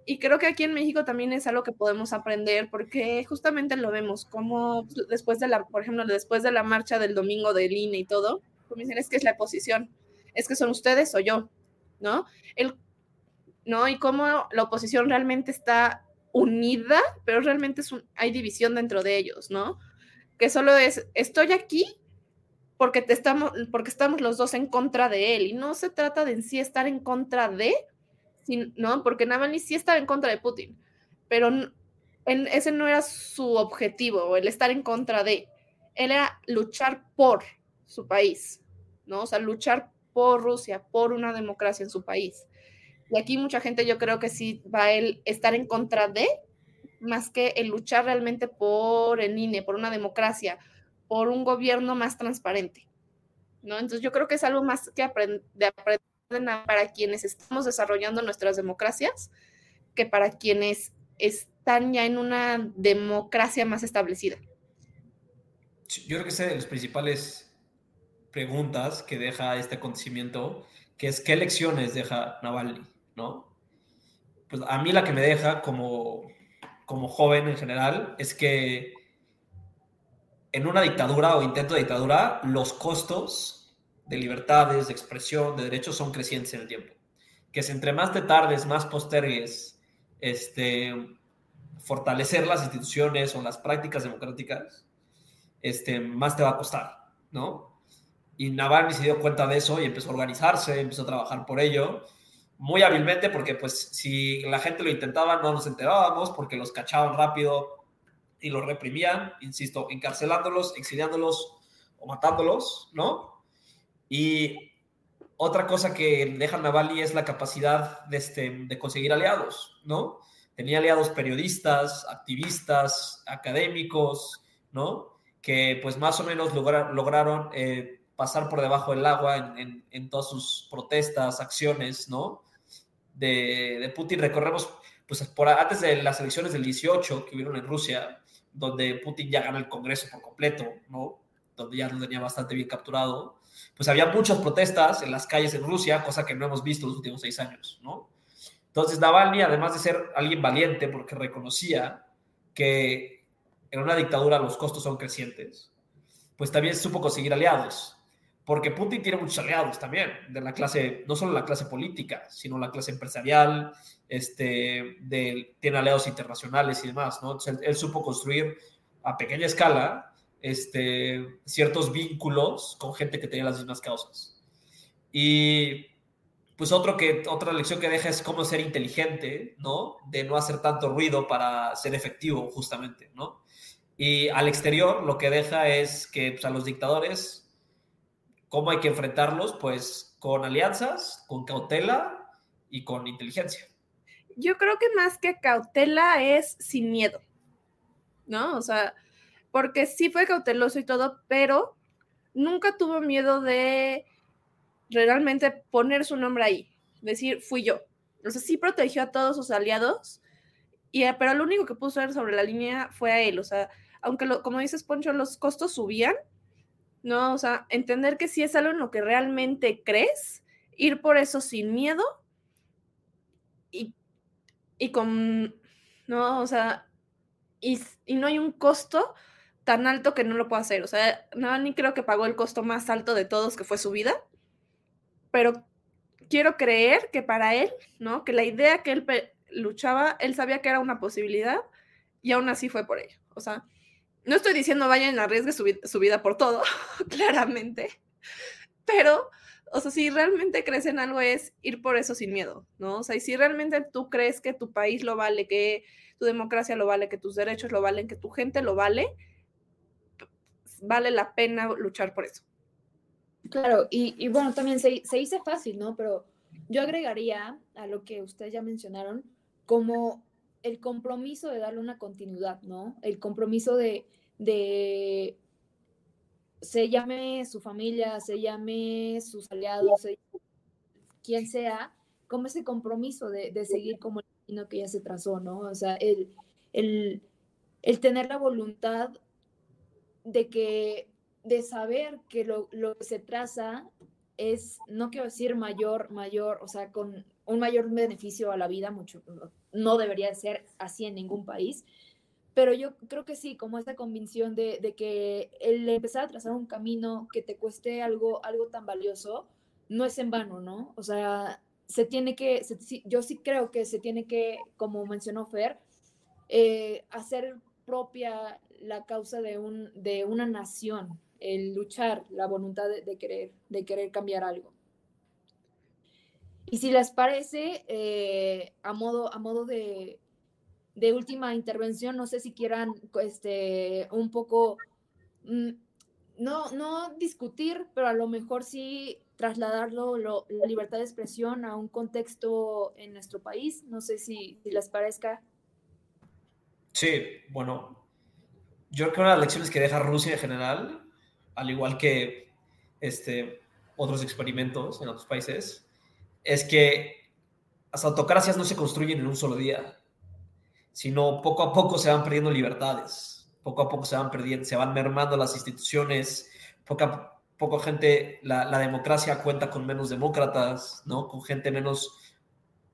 Y creo que aquí en México también es algo que podemos aprender porque justamente lo vemos como después de la, por ejemplo, después de la marcha del domingo del INE y todo, como dicen, es que es la oposición, es que son ustedes o yo, ¿no? El ¿no? Y cómo la oposición realmente está unida, pero realmente es hay división dentro de ellos, ¿no? Que solo es, estoy aquí porque, te estamos, porque estamos los dos en contra de él, y no se trata de en sí estar en contra de, ¿no? Porque Navalny sí estaba en contra de Putin, pero en, ese no era su objetivo, el estar en contra de, él era luchar por su país, ¿no? O sea, luchar por Rusia, por una democracia en su país. Y aquí mucha gente yo creo que sí va a estar en contra de, más que el luchar realmente por el INE, por una democracia, por un gobierno más transparente. ¿no? Entonces yo creo que es algo más que de aprender para quienes estamos desarrollando nuestras democracias que para quienes están ya en una democracia más establecida. Yo creo que esa es de las principales preguntas que deja este acontecimiento, que es qué lecciones deja Navalny, ¿no? Pues a mí la que me deja como, como joven en general es que en una dictadura o intento de dictadura, los costos de libertades, de expresión, de derechos son crecientes en el tiempo. Que si entre más te tardes, más postergues este, fortalecer las instituciones o las prácticas democráticas, este, más te va a costar, ¿no? Y Navalny se dio cuenta de eso y empezó a organizarse, empezó a trabajar por ello, muy hábilmente, porque pues si la gente lo intentaba no nos enterábamos, porque los cachaban rápido y los reprimían, insisto, encarcelándolos, exiliándolos o matándolos, ¿no? Y otra cosa que deja Navalny es la capacidad de, este, de conseguir aliados, ¿no? Tenía aliados periodistas, activistas, académicos, ¿no? Que pues más o menos lograron eh, pasar por debajo del agua en, todas sus protestas, acciones, ¿no? De, Putin. Recorremos, pues por, antes de las elecciones del 18 que hubieron en Rusia, donde Putin ya gana el Congreso por completo, ¿no? Donde ya lo tenía bastante bien capturado, pues había muchas protestas en las calles en Rusia, cosa que no hemos visto los últimos seis años, ¿no? Entonces Navalny, además de ser alguien valiente, porque reconocía que en una dictadura los costos son crecientes, pues también supo conseguir aliados porque Putin tiene muchos aliados también, de la clase, no solo la clase política, sino la clase empresarial, este, de, tiene aliados internacionales y demás, ¿no? él, supo construir a pequeña escala este, ciertos vínculos con gente que tenía las mismas causas. Y pues otro que, otra lección que deja es cómo ser inteligente, ¿no? De no hacer tanto ruido para ser efectivo, justamente, ¿no? Y al exterior lo que deja es que pues, a los dictadores ¿Cómo hay que enfrentarlos? Pues con alianzas, con cautela y con inteligencia. Yo creo que más que cautela es sin miedo, ¿no? O sea, porque sí fue cauteloso y todo, pero nunca tuvo miedo de realmente poner su nombre ahí, decir, fui yo. O sea, sí protegió a todos sus aliados, y, pero lo único que puso sobre la línea fue a él. O sea, aunque, lo, como dices, Poncho, los costos subían, ¿no? O sea, entender que si es algo en lo que realmente crees, ir por eso sin miedo y, y con, ¿no? O sea, y, y, no hay un costo tan alto que no lo pueda hacer. O sea, ni creo que pagó el costo más alto de todos, que fue su vida, pero quiero creer que para él, ¿no? Que la idea que él luchaba, él sabía que era una posibilidad y aún así fue por ello. O sea, no estoy diciendo vayan a arriesgue su, su vida por todo, claramente, pero, o sea, si realmente crees en algo es ir por eso sin miedo, ¿no? O sea, y si realmente tú crees que tu país lo vale, que tu democracia lo vale, que tus derechos lo valen, que tu gente lo vale, vale la pena luchar por eso. Claro, y, y bueno, también se, se dice fácil, ¿no? Pero yo agregaría a lo que ustedes ya mencionaron, como el compromiso de darle una continuidad, ¿no? El compromiso de, de se llame su familia, se llame sus aliados, quien sea, como ese compromiso de, de, seguir como el camino que ya se trazó, ¿no? O sea, el, el, el tener la voluntad de que, de saber que lo, lo que se traza es, no quiero decir mayor, mayor, o sea, con un mayor beneficio a la vida, mucho, no debería ser así en ningún país, pero yo creo que sí, como esta convicción de, de, que el empezar a trazar un camino que te cueste algo, algo tan valioso, no es en vano, ¿no? O sea, se tiene que, yo sí creo que se tiene que, como mencionó Fer, eh, hacer propia la causa de, un, de una nación, el luchar, la voluntad de, querer, de querer cambiar algo. Y si les parece, eh, a, modo, a modo de, de, última intervención, no sé si quieran este, un poco, mm, no, no discutir, pero a lo mejor sí trasladarlo, la libertad de expresión a un contexto en nuestro país. No sé si, si les parezca. Sí, bueno, yo creo que una de las lecciones que deja Rusia en general, al igual que este, otros experimentos en otros países, es que las autocracias no se construyen en un solo día, sino poco a poco se van perdiendo libertades, poco a poco se van perdiendo, se van mermando las instituciones, poco gente, la, la democracia cuenta con menos demócratas, ¿no? Con gente menos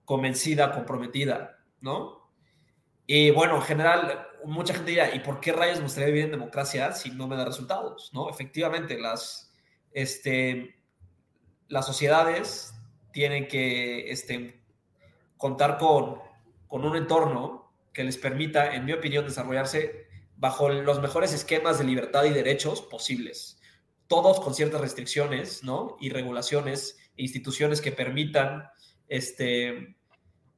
convencida, comprometida, ¿no? Y bueno, en general, mucha gente dirá, ¿y por qué rayos me gustaría vivir en democracia si no me da resultados? ¿No? Efectivamente, las, este, las sociedades tienen que este, contar con, con un entorno que les permita, en mi opinión, desarrollarse bajo los mejores esquemas de libertad y derechos posibles. Todos con ciertas restricciones, ¿no? Y regulaciones, e instituciones que permitan, este,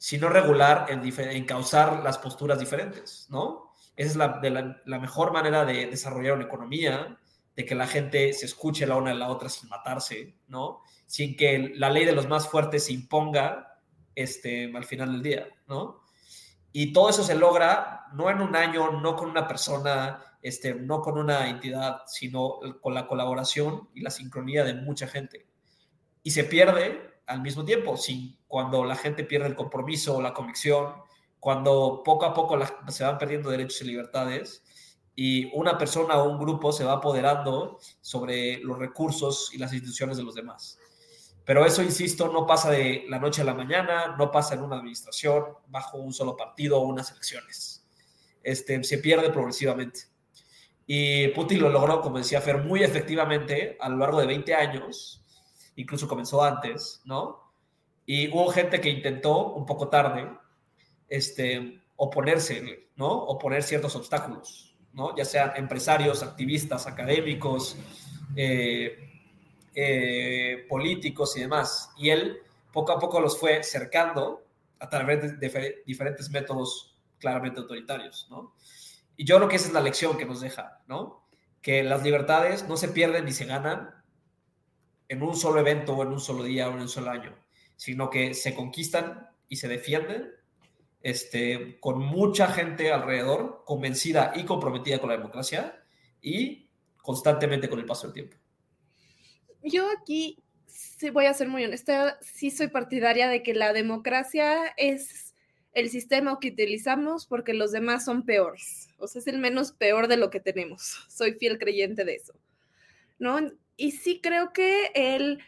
si no regular, en, causar las posturas diferentes, ¿no? Esa es la, mejor manera de desarrollar una economía, de que la gente se escuche la una a la otra sin matarse, ¿no? Sin que la ley de los más fuertes se imponga este, al final del día, ¿no? Y todo eso se logra no en un año, no con una persona, este, no con una entidad, sino con la colaboración y la sincronía de mucha gente. Y se pierde al mismo tiempo, cuando la gente pierde el compromiso o la convicción, cuando poco a poco se van perdiendo derechos y libertades, y una persona o un grupo se va apoderando sobre los recursos y las instituciones de los demás. Pero eso, insisto, no pasa de la noche a la mañana, no pasa en una administración, bajo un solo partido o unas elecciones. Este, se pierde progresivamente. Y Putin lo logró, como decía Fer, muy efectivamente a lo largo de 20 años, incluso comenzó antes, ¿no? Y hubo gente que intentó, un poco tarde, este, oponerse, ¿no? Oponer ciertos obstáculos, ¿no? Ya sean empresarios, activistas, académicos, eh, eh, políticos y demás. Y él poco a poco los fue cercando a través de, diferentes métodos claramente autoritarios, ¿no? Y yo creo que esa es la lección que nos deja, ¿no? Que las libertades no se pierden ni se ganan en un solo evento o en un solo día o en un solo año, sino que se conquistan y se defienden este, con mucha gente alrededor, convencida y comprometida con la democracia y constantemente con el paso del tiempo. Yo aquí sí voy a ser muy honesta, sí soy partidaria de que la democracia es el sistema que utilizamos porque los demás son peores, o sea, es el menos peor de lo que tenemos. Soy fiel creyente de eso, ¿no? Y sí creo que el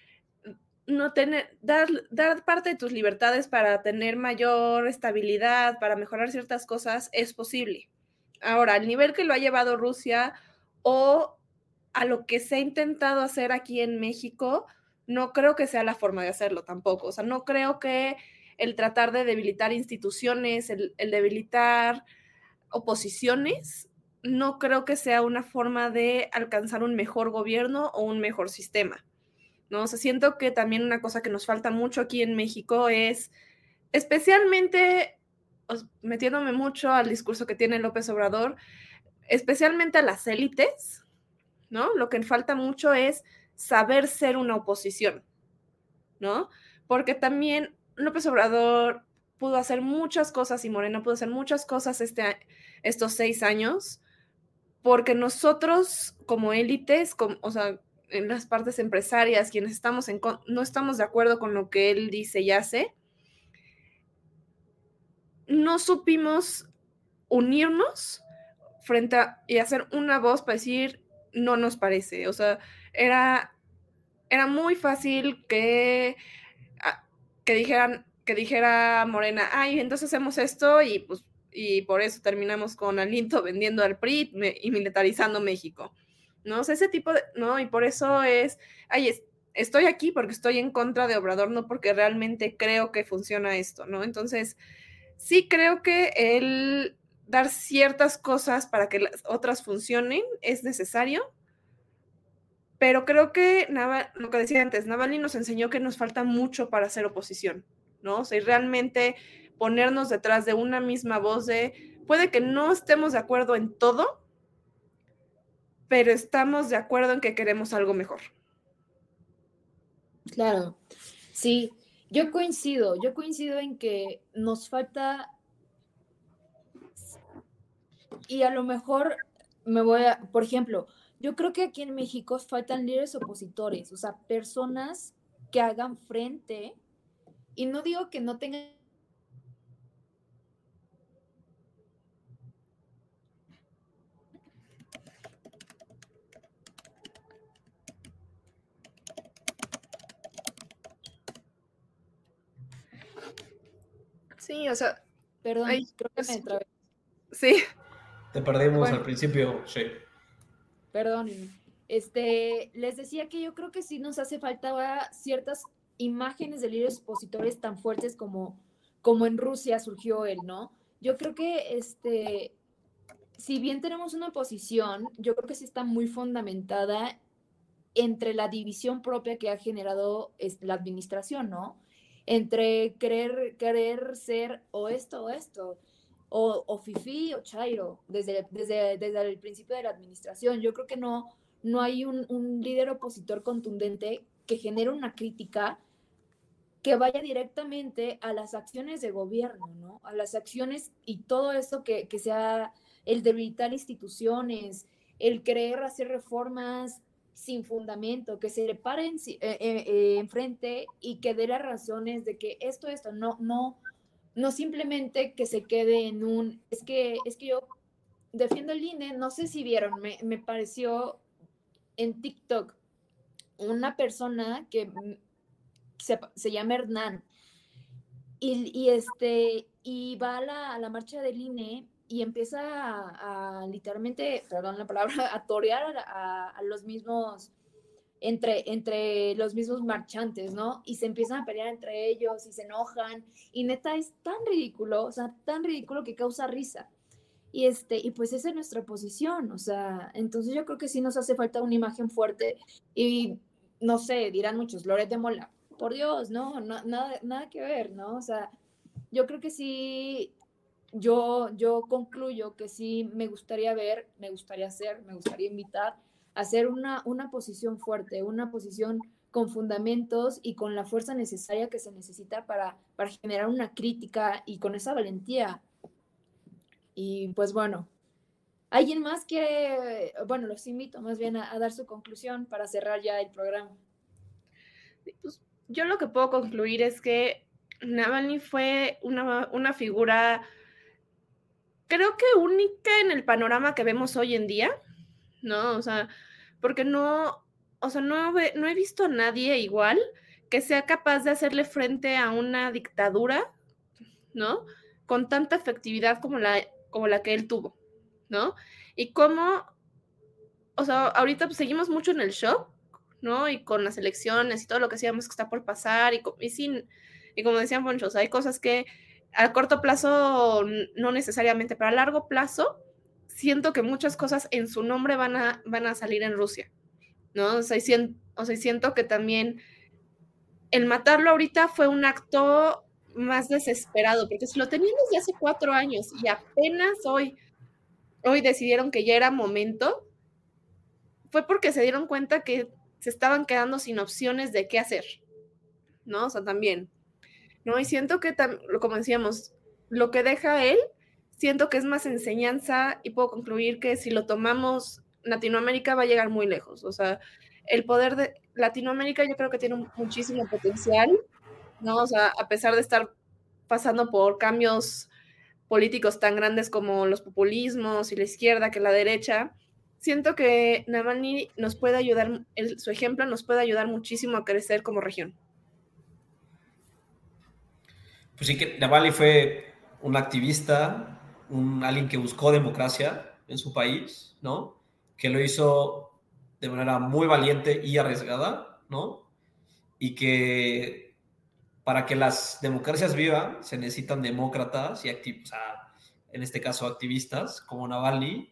no tener, dar, dar parte de tus libertades para tener mayor estabilidad, para mejorar ciertas cosas, es posible. Ahora, al nivel que lo ha llevado Rusia o a lo que se ha intentado hacer aquí en México, no creo que sea la forma de hacerlo tampoco. O sea, no creo que el tratar de debilitar instituciones, el, el debilitar oposiciones, no creo que sea una forma de alcanzar un mejor gobierno o un mejor sistema. ¿no? O sea, siento que también una cosa que nos falta mucho aquí en México es, especialmente, metiéndome mucho al discurso que tiene López Obrador, especialmente a las élites, ¿no? Lo que falta mucho es saber ser una oposición, ¿no? Porque también López Obrador pudo hacer muchas cosas y Morena pudo hacer muchas cosas este, estos seis años, porque nosotros como élites, o sea, en las partes empresarias, quienes estamos en, no estamos de acuerdo con lo que él dice y hace, no supimos unirnos frente a y hacer una voz para decir no nos parece. O sea, era, era muy fácil que, ah, que dijeran, que dijera Morena, ay, entonces hacemos esto y pues y por eso terminamos con Alinto vendiendo al PRI y militarizando México. ¿no? O sea, ese tipo de, ¿no? Y por eso es, ay, estoy aquí porque estoy en contra de Obrador, no porque realmente creo que funciona esto, ¿no? Entonces, sí creo que el dar ciertas cosas para que las otras funcionen es necesario, pero creo que lo que decía antes, Navalny nos enseñó que nos falta mucho para hacer oposición, ¿no? O sea, realmente ponernos detrás de una misma voz de, puede que no estemos de acuerdo en todo, pero estamos de acuerdo en que queremos algo mejor. Claro, sí, yo coincido, yo coincido en que nos falta y a lo mejor me voy a, por ejemplo, yo creo que aquí en México faltan líderes opositores, o sea, personas que hagan frente, y no digo que no tengan Sí, o sea. Perdón, creo que me trabé. Sí. Te perdimos al principio, sí. Perdón. Este, les decía que yo creo que sí nos hace falta ciertas imágenes de líderes opositores tan fuertes como, como en Rusia surgió él, ¿no? Yo creo que este, si bien tenemos una oposición, yo creo que sí está muy fundamentada entre la división propia que ha generado la administración, ¿no? Entre querer, querer ser o esto o esto, o, o fifi o chairo, desde, desde, desde el principio de la administración. Yo creo que no, no hay un, un líder opositor contundente que genere una crítica que vaya directamente a las acciones de gobierno, ¿no? A las acciones y todo eso que, que sea el debilitar instituciones, el querer hacer reformas sin fundamento, que se le paren eh, eh, eh, enfrente y que dé las razones de que esto, esto, no, no, no simplemente que se quede en un, es que, es que yo defiendo el INE, no sé si vieron, me, me pareció en TikTok una persona que se, se llama Hernán y, y, este, y va a la, a la marcha del INE y empieza a, literalmente, perdón la palabra, a torear a, los mismos, entre, entre los mismos marchantes, ¿no? Y se empiezan a pelear entre ellos y se enojan. Y neta es tan ridículo, o sea, tan ridículo que causa risa. Y, este, y pues esa es nuestra posición, o sea, entonces yo creo que sí nos hace falta una imagen fuerte y no sé, dirán muchos, Loret de Mola, por Dios, no, no nada, nada que ver, ¿no? O sea, yo creo que sí yo, yo concluyo que sí me gustaría ver, me gustaría hacer, me gustaría invitar a hacer una, una posición fuerte, una posición con fundamentos y con la fuerza necesaria que se necesita para, para generar una crítica y con esa valentía. Y pues bueno, ¿alguien más quiere, bueno, los invito más bien a, dar su conclusión para cerrar ya el programa? Pues, yo lo que puedo concluir es que Navalny fue una, una figura creo que única en el panorama que vemos hoy en día, ¿no? O sea, porque no, o sea, no, no he visto a nadie igual que sea capaz de hacerle frente a una dictadura, ¿no? Con tanta efectividad como la, como la que él tuvo, ¿no? Y cómo, o sea, ahorita pues, seguimos mucho en el shock, ¿no? Y con las elecciones y todo lo que sabemos que está por pasar, y, y sin, y como decían Ponchos, hay cosas que a corto plazo no necesariamente, pero a largo plazo siento que muchas cosas en su nombre van a, van a salir en Rusia, ¿no? O sea, siento, siento que también el matarlo ahorita fue un acto más desesperado, porque si lo teníamos desde hace cuatro años y apenas hoy, hoy decidieron que ya era momento, fue porque se dieron cuenta que se estaban quedando sin opciones de qué hacer, ¿no? O sea, también. ¿No? Y siento que, como decíamos, lo que deja él, siento que es más enseñanza y puedo concluir que si lo tomamos, Latinoamérica va a llegar muy lejos. O sea, el poder de Latinoamérica yo creo que tiene muchísimo potencial, ¿no? O sea, a pesar de estar pasando por cambios políticos tan grandes como los populismos y la izquierda que la derecha, siento que Navalny nos puede ayudar, su ejemplo nos puede ayudar muchísimo a crecer como región. Pues sí que Navalny fue un activista, un, alguien que buscó democracia en su país, ¿no? Que lo hizo de manera muy valiente y arriesgada, ¿no? Y que para que las democracias vivan se necesitan demócratas y activos, en este caso activistas como Navalny,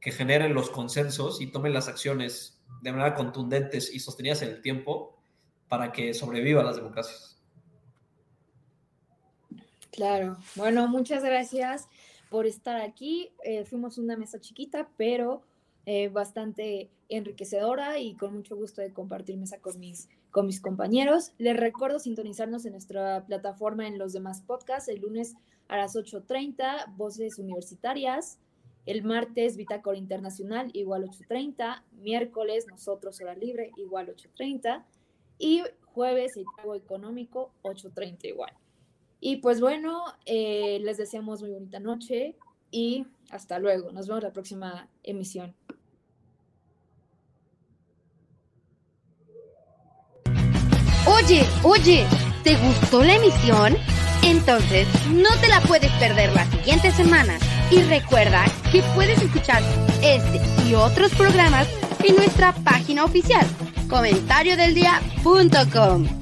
que generen los consensos y tomen las acciones de manera contundentes y sostenidas en el tiempo para que sobrevivan las democracias. Claro, bueno, muchas gracias por estar aquí. Eh, fuimos una mesa chiquita, pero eh, bastante enriquecedora y con mucho gusto de compartir mesa con mis, con mis compañeros. Les recuerdo sintonizarnos en nuestra plataforma en los demás podcasts el lunes a las 8.30, Voces Universitarias. El martes, Bitácora Internacional, igual 8.30. Miércoles, nosotros, hora libre, igual 8.30. Y jueves, el pago económico, 8.30 igual. Y pues bueno, eh, les deseamos muy bonita noche y hasta luego. Nos vemos la próxima emisión. Oye, oye, ¿te gustó la emisión? Entonces, no te la puedes perder la siguiente semana. Y recuerda que puedes escuchar este y otros programas en nuestra página oficial, comentariodeldia.com